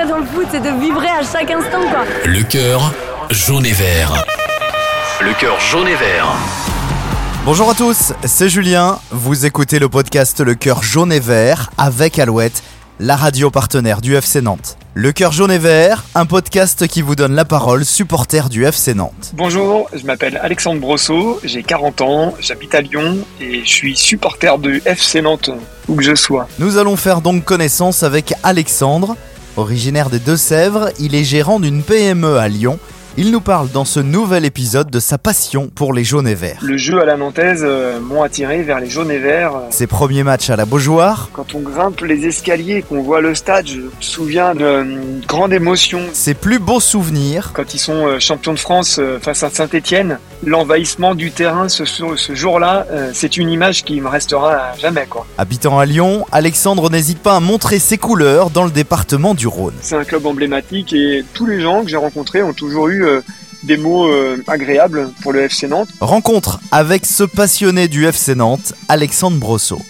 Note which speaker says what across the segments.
Speaker 1: plaisir dans le foot, c'est de vibrer à chaque instant, quoi.
Speaker 2: Le cœur jaune et vert. Le cœur jaune et vert.
Speaker 3: Bonjour à tous, c'est Julien. Vous écoutez le podcast Le cœur jaune et vert avec Alouette, la radio partenaire du FC Nantes. Le cœur jaune et vert, un podcast qui vous donne la parole, supporter du FC Nantes.
Speaker 4: Bonjour, je m'appelle Alexandre Brosseau, j'ai 40 ans, j'habite à Lyon et je suis supporter du FC Nantes, où que je sois.
Speaker 3: Nous allons faire donc connaissance avec Alexandre. Originaire des Deux-Sèvres, il est gérant d'une PME à Lyon il nous parle dans ce nouvel épisode de sa passion pour les jaunes et verts.
Speaker 4: Le jeu à la nantaise euh, m'ont attiré vers les jaunes et verts.
Speaker 3: Ses premiers matchs à la Beaujoire.
Speaker 4: Quand on grimpe les escaliers, qu'on voit le stade, je me souviens d'une grande émotion.
Speaker 3: Ses plus beaux souvenirs.
Speaker 4: Quand ils sont euh, champions de France euh, face à Saint-Etienne, l'envahissement du terrain ce, ce jour-là, c'est une image qui me restera à jamais. Quoi.
Speaker 3: Habitant à Lyon, Alexandre n'hésite pas à montrer ses couleurs dans le département du Rhône.
Speaker 4: C'est un club emblématique et tous les gens que j'ai rencontrés ont toujours eu euh, des mots euh, agréables pour le FC Nantes.
Speaker 3: Rencontre avec ce passionné du FC Nantes, Alexandre Brosseau.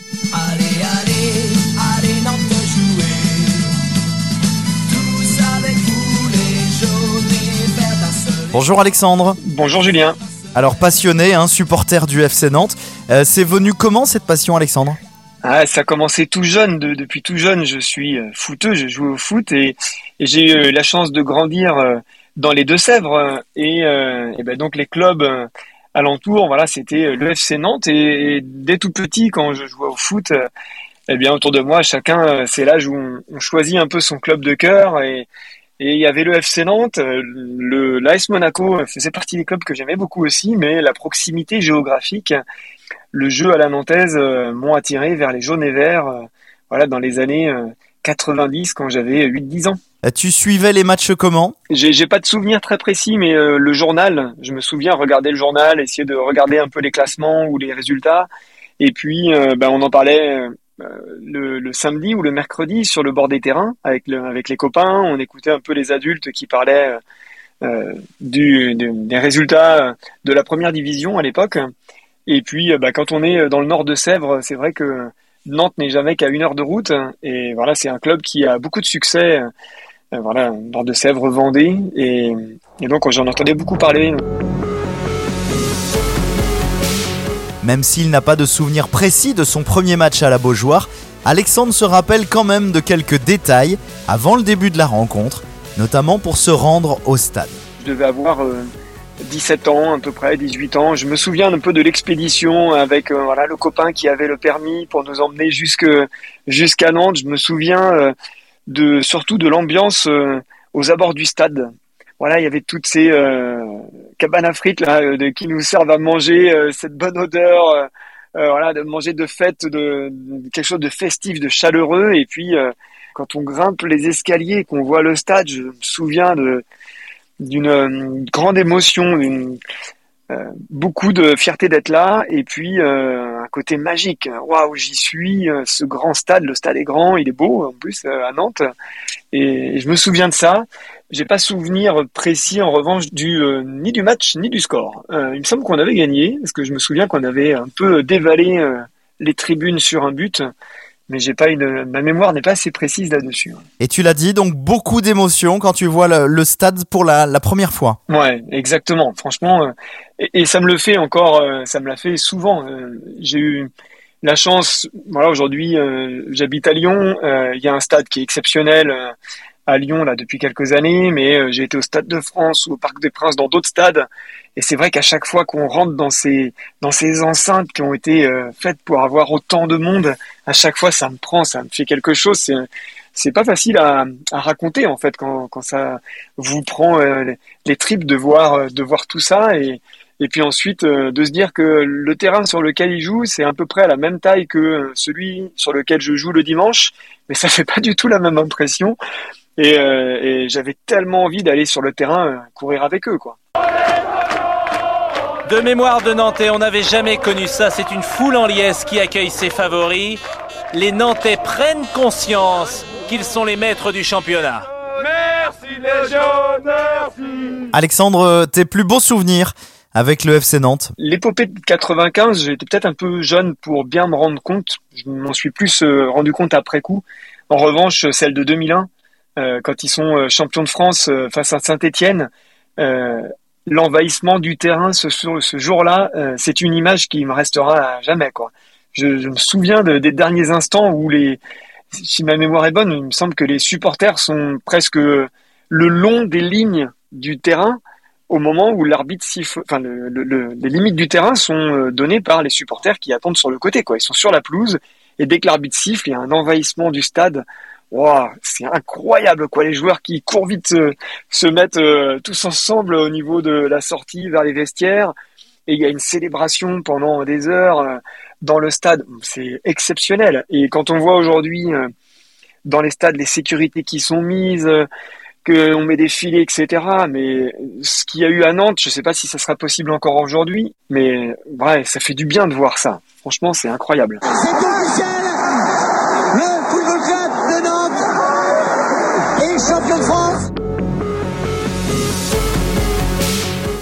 Speaker 3: Bonjour Alexandre.
Speaker 4: Bonjour Julien.
Speaker 3: Alors passionné, hein, supporter du FC Nantes. Euh, c'est venu comment cette passion Alexandre?
Speaker 4: Ah, ça a commencé tout jeune. depuis tout jeune, je suis footeux, je joue au foot et, et j'ai eu la chance de grandir dans les Deux-Sèvres et, euh, et ben donc les clubs euh, alentours, voilà, c'était le FC Nantes et, dès tout petit quand je jouais au foot, eh bien autour de moi, chacun, c'est l'âge où on, choisit un peu son club de cœur et et il y avait le FC Nantes, le l'AS Monaco faisait partie des clubs que j'aimais beaucoup aussi, mais la proximité géographique, le jeu à la nantaise m'ont attiré vers les jaunes et verts, voilà, dans les années 90 quand j'avais 8-10 ans.
Speaker 3: Euh, tu suivais les matchs comment?
Speaker 4: J'ai pas de souvenir très précis, mais euh, le journal, je me souviens regarder le journal, essayer de regarder un peu les classements ou les résultats. Et puis, euh, ben, on en parlait le, samedi ou le mercredi sur le bord des terrains avec, le, avec les copains. On écoutait un peu les adultes qui parlaient des résultats de la première division à l'époque. Et puis, ben, quand on est dans le nord de Sèvres, c'est vrai que Nantes n'est jamais qu'à une heure de route. Et voilà, c'est un club qui a beaucoup de succès euh, voilà, nord de Sèvres, Vendée, et, et donc j'en entendais beaucoup parler.
Speaker 3: Même s'il n'a pas de souvenir précis de son premier match à la Beaujoire, Alexandre se rappelle quand même de quelques détails avant le début de la rencontre, notamment pour se rendre au stade.
Speaker 4: Je devais avoir 17 euh, ans à peu près, 18 ans. Je me souviens un peu de l'expédition avec euh, voilà le copain qui avait le permis pour nous emmener jusqu'à Nantes. Je me souviens de surtout de l'ambiance euh, aux abords du stade. Voilà, il y avait toutes ces euh, cabanes à frites là, euh, de, qui nous servent à manger cette bonne odeur, voilà, de manger de fête, de, quelque chose de festif, de chaleureux. Et puis quand on grimpe les escaliers, qu'on voit le stade, je me souviens d'une grande émotion, d'une beaucoup de fierté d'être là et puis euh, un côté magique. Waouh, j'y suis. Euh, ce grand stade, le stade est grand, il est beau en plus euh, à Nantes. Et, je me souviens de ça. J'ai pas souvenir précis en revanche du ni du match ni du score. il me semble qu'on avait gagné parce que je me souviens qu'on avait un peu dévalé les tribunes sur un but mais j'ai pas une, ma mémoire n'est pas assez précise là-dessus.
Speaker 3: Et tu l'as dit, donc beaucoup d'émotions quand tu vois le, stade pour la, la, première fois.
Speaker 4: Ouais, exactement. Franchement, euh, et, ça me le fait encore, euh, ça me l'a fait souvent. Euh, j'ai eu la chance, voilà, aujourd'hui, j'habite à Lyon. Il y a un stade qui est exceptionnel à Lyon là depuis quelques années, mais j'ai été au Stade de France ou au Parc des Princes, dans d'autres stades. Et c'est vrai qu'à chaque fois qu'on rentre dans ces dans ces enceintes qui ont été euh, faites pour avoir autant de monde, à chaque fois ça me prend, ça me fait quelque chose. C'est c'est pas facile à, raconter en fait quand, quand ça vous prend euh, les tripes de voir euh, de voir tout ça et et puis ensuite de se dire que le terrain sur lequel il joue c'est à peu près à la même taille que celui sur lequel je joue le dimanche, mais ça fait pas du tout la même impression. Et, et j'avais tellement envie d'aller sur le terrain courir avec eux quoi.
Speaker 5: De mémoire de Nantais, on n'avait jamais connu ça. C'est une foule en liesse qui accueille ses favoris. Les Nantais prennent conscience qu'ils sont les maîtres du championnat.
Speaker 6: Merci les jeunes, merci.
Speaker 3: Alexandre, tes plus beaux souvenirs avec le FC Nantes?
Speaker 4: L'épopée de 95, j'étais peut-être un peu jeune pour bien me rendre compte. Je m'en suis plus euh, rendu compte après coup. En revanche, celle de 2001, quand ils sont champions de France face à Saint-Étienne, l'envahissement du terrain ce, jour-là, c'est une image qui me restera à jamais. Je, me souviens de, des derniers instants où si ma mémoire est bonne, il me semble que les supporters sont presque le long des lignes du terrain au moment où l'arbitre siffle, enfin le, le, les limites du terrain sont euh, données par les supporters qui attendent sur le côté, quoi. Ils sont sur la pelouse et dès que l'arbitre siffle, il y a un envahissement du stade. Wow, c'est incroyable, quoi. Les joueurs qui courent vite se, se mettent euh, tous ensemble au niveau de la sortie vers les vestiaires et il y a une célébration pendant des heures euh, dans le stade. C'est exceptionnel. Et quand on voit aujourd'hui dans les stades les sécurités qui sont mises, qu'on met des filets, etc. Mais ce qu'il y a eu à Nantes, je sais pas si ça sera possible encore aujourd'hui, mais bref, ça fait du bien de voir ça. Franchement, c'est incroyable.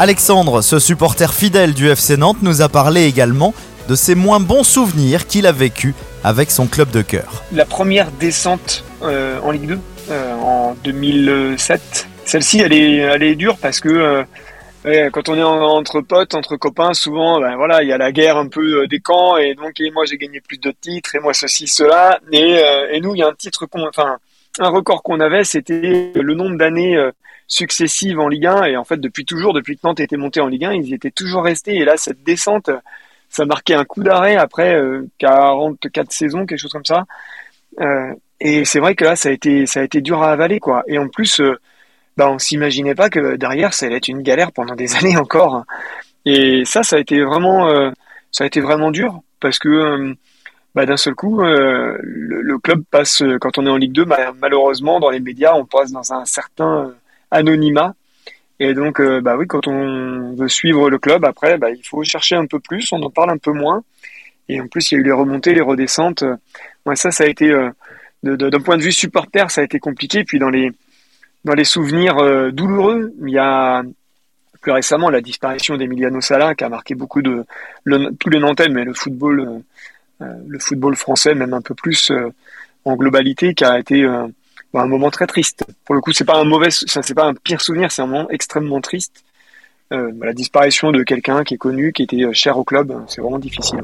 Speaker 3: Alexandre, ce supporter fidèle du FC Nantes, nous a parlé également de ses moins bons souvenirs qu'il a vécu avec son club de cœur.
Speaker 4: La première descente euh, en Ligue 2, euh, en 2007. Celle-ci, elle est, elle est dure parce que euh, quand on est entre potes, entre copains, souvent, ben voilà, il y a la guerre un peu des camps et donc moi j'ai gagné plus de titres et moi ceci cela et, nous il y a un titre qu'on, un record qu'on avait, c'était le nombre d'années successives en Ligue 1 et en fait depuis toujours, depuis que Nantes était monté en Ligue 1, ils étaient toujours restés et là cette descente, ça marquait un coup d'arrêt après 44 saisons, quelque chose comme ça. Euh, et c'est vrai que là, ça a été, ça a été dur à avaler, quoi. Et en plus, euh, bah, on s'imaginait pas que derrière, ça allait être une galère pendant des années encore. Et ça, ça a été vraiment, euh, ça a été vraiment dur parce que euh, bah, d'un seul coup, le, le, club passe, quand on est en Ligue 2, bah, malheureusement, dans les médias, on passe dans un certain anonymat. Et donc, bah oui, quand on veut suivre le club, après, bah, il faut chercher un peu plus, on en parle un peu moins. Et en plus, il y a eu les remontées, les redescentes. Ouais, ça, ça a été d'un point de vue supporter, ça a été compliqué. Puis dans les dans les souvenirs euh, douloureux, il y a plus récemment la disparition d'Emiliano Sala qui a marqué beaucoup de tous les Nantais, mais le football euh, euh, le football français même un peu plus en globalité, qui a été un moment très triste. Pour le coup, c'est pas un mauvais, ça c'est pas un pire souvenir, c'est un moment extrêmement triste. la disparition de quelqu'un qui est connu, qui était cher au club, c'est vraiment difficile.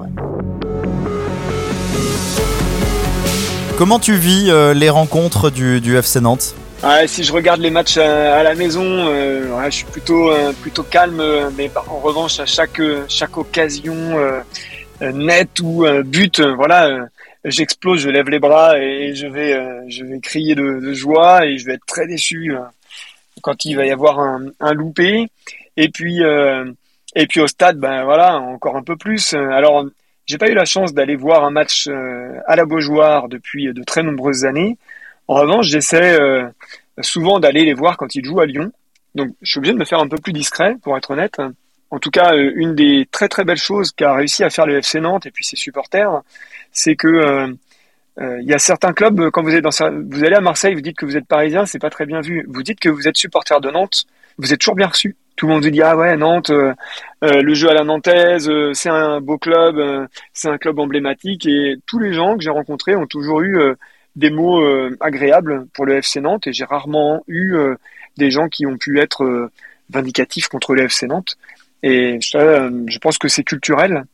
Speaker 3: Comment tu vis euh, les rencontres du, du FC Nantes?
Speaker 4: Si je regarde les matchs à, la maison, euh, je suis plutôt euh, plutôt calme, mais en revanche à chaque chaque occasion nette ou but, voilà, j'explose, je lève les bras et je vais je vais crier de, joie et je vais être très déçu quand il va y avoir un, un loupé. Et puis et puis au stade, ben voilà, encore un peu plus. Alors j'ai pas eu la chance d'aller voir un match euh, à la Beaujoire depuis de très nombreuses années. En revanche, j'essaie euh, souvent d'aller les voir quand ils jouent à Lyon. Donc, je suis obligé de me faire un peu plus discret, pour être honnête. En tout cas, euh, une des très très belles choses qu'a réussi à faire le FC Nantes et puis ses supporters, c'est que il y a certains clubs quand vous êtes dans vous allez à Marseille, vous dites que vous êtes parisien, c'est pas très bien vu. Vous dites que vous êtes supporter de Nantes, vous êtes toujours bien reçu. Tout le monde vous dit ah ouais Nantes, euh, euh, le jeu à la nantaise, euh, c'est un beau club, c'est un club emblématique. Et tous les gens que j'ai rencontrés ont toujours eu des mots agréables pour le FC Nantes. Et j'ai rarement eu des gens qui ont pu être vindicatifs contre le FC Nantes et je pense que c'est culturel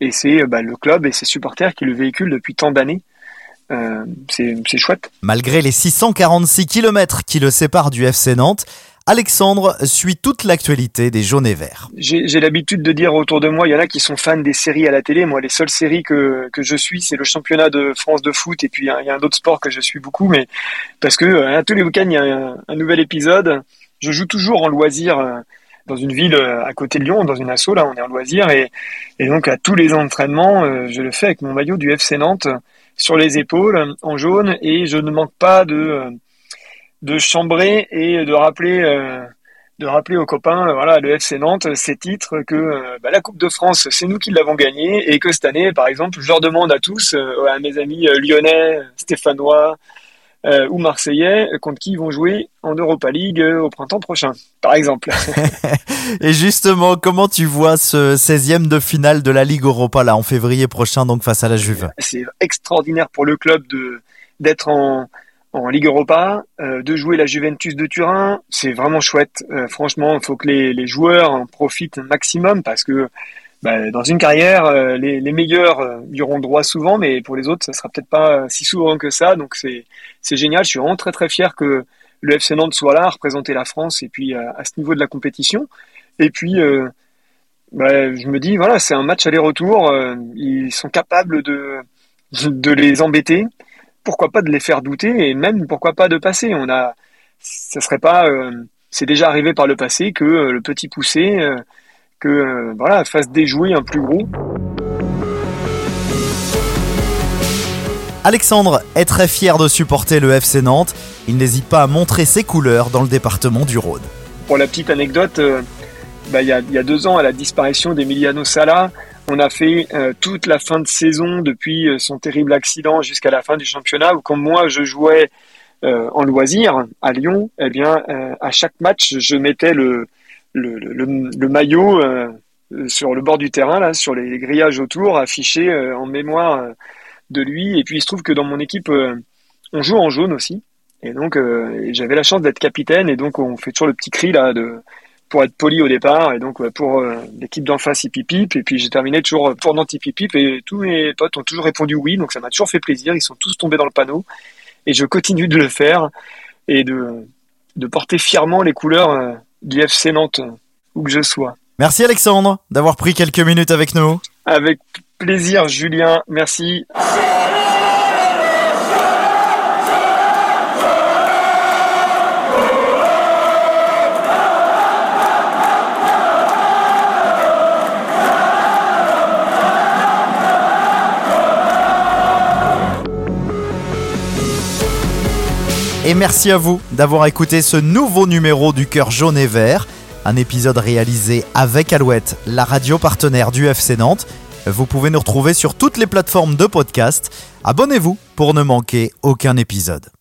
Speaker 4: et c'est bah, le club et ses supporters qui le véhiculent depuis tant d'années. c'est chouette.
Speaker 3: Malgré les 646 km qui le séparent du FC Nantes, Alexandre suit toute l'actualité des jaunes et verts.
Speaker 4: J'ai l'habitude de dire autour de moi, il y en a qui sont fans des séries à la télé. Moi, les seules séries que, que je suis, c'est le championnat de France de foot et puis il y a un autre sport que je suis beaucoup, mais parce que euh, tous les week-ends, il y a un, nouvel épisode. Je joue toujours en loisir euh, dans une ville euh, à côté de Lyon, dans une asso, là, on est en loisir et, donc à tous les entraînements, je le fais avec mon maillot du FC Nantes sur les épaules en jaune et je ne manque pas de de chambrer et de rappeler euh, de rappeler aux copains, euh, voilà, le FC Nantes, ces titres, que euh, bah, la Coupe de France, c'est nous qui l'avons gagnée, et que cette année, par exemple, je leur demande à tous, à mes amis lyonnais, stéphanois ou marseillais, contre qui ils vont jouer en Europa League au printemps prochain, par exemple.
Speaker 3: et justement, comment tu vois ce 16e de finale de la Ligue Europa, là, en février prochain, donc face à la Juve?
Speaker 4: C'est extraordinaire pour le club de d'être en en Ligue Europa, euh, de jouer la Juventus de Turin, c'est vraiment chouette. Euh, franchement, il faut que les, les, joueurs en profitent un maximum parce que bah, dans une carrière, euh, les, meilleurs y auront droit souvent, mais pour les autres, ça sera peut-être pas si souvent que ça. Donc c'est génial. Je suis vraiment très très fier que le FC Nantes soit là, représenter la France et puis à, ce niveau de la compétition. Et puis bah, je me dis voilà, c'est un match aller-retour. ils sont capables de de les embêter pourquoi pas de les faire douter et même pourquoi pas de passer. On a, ça serait pas, euh, c'est déjà arrivé par le passé que euh, le petit poussé, euh, que voilà, fasse déjouer un plus gros.
Speaker 3: Alexandre est très fier de supporter le FC Nantes. Il n'hésite pas à montrer ses couleurs dans le département du Rhône.
Speaker 4: Pour la petite anecdote, bah, il, y a, il y a deux ans, à la disparition d'Emiliano Sala, on a fait euh, toute la fin de saison depuis euh, son terrible accident jusqu'à la fin du championnat où quand moi je jouais euh, en loisir à Lyon, eh bien à chaque match je mettais le le, le, maillot sur le bord du terrain là, sur les grillages autour, affiché en mémoire de lui. Et puis il se trouve que dans mon équipe on joue en jaune aussi. Et donc j'avais la chance d'être capitaine. Et donc on fait toujours le petit cri là de pour être poli au départ. Et donc pour euh, l'équipe d'en face il pipip et puis j'ai terminé toujours pour Nantes pipip et tous mes potes ont toujours répondu oui. Donc ça m'a toujours fait plaisir. Ils sont tous tombés dans le panneau. Et je continue de le faire. Et de, de porter fièrement les couleurs euh, du FC Nantes où que je sois.
Speaker 3: Merci Alexandre d'avoir pris quelques minutes avec nous.
Speaker 4: Avec plaisir Julien, merci.
Speaker 3: Et merci à vous d'avoir écouté ce nouveau numéro du Cœur jaune et vert, un épisode réalisé avec Alouette, la radio partenaire du FC Nantes. Vous pouvez nous retrouver sur toutes les plateformes de podcast. Abonnez-vous pour ne manquer aucun épisode.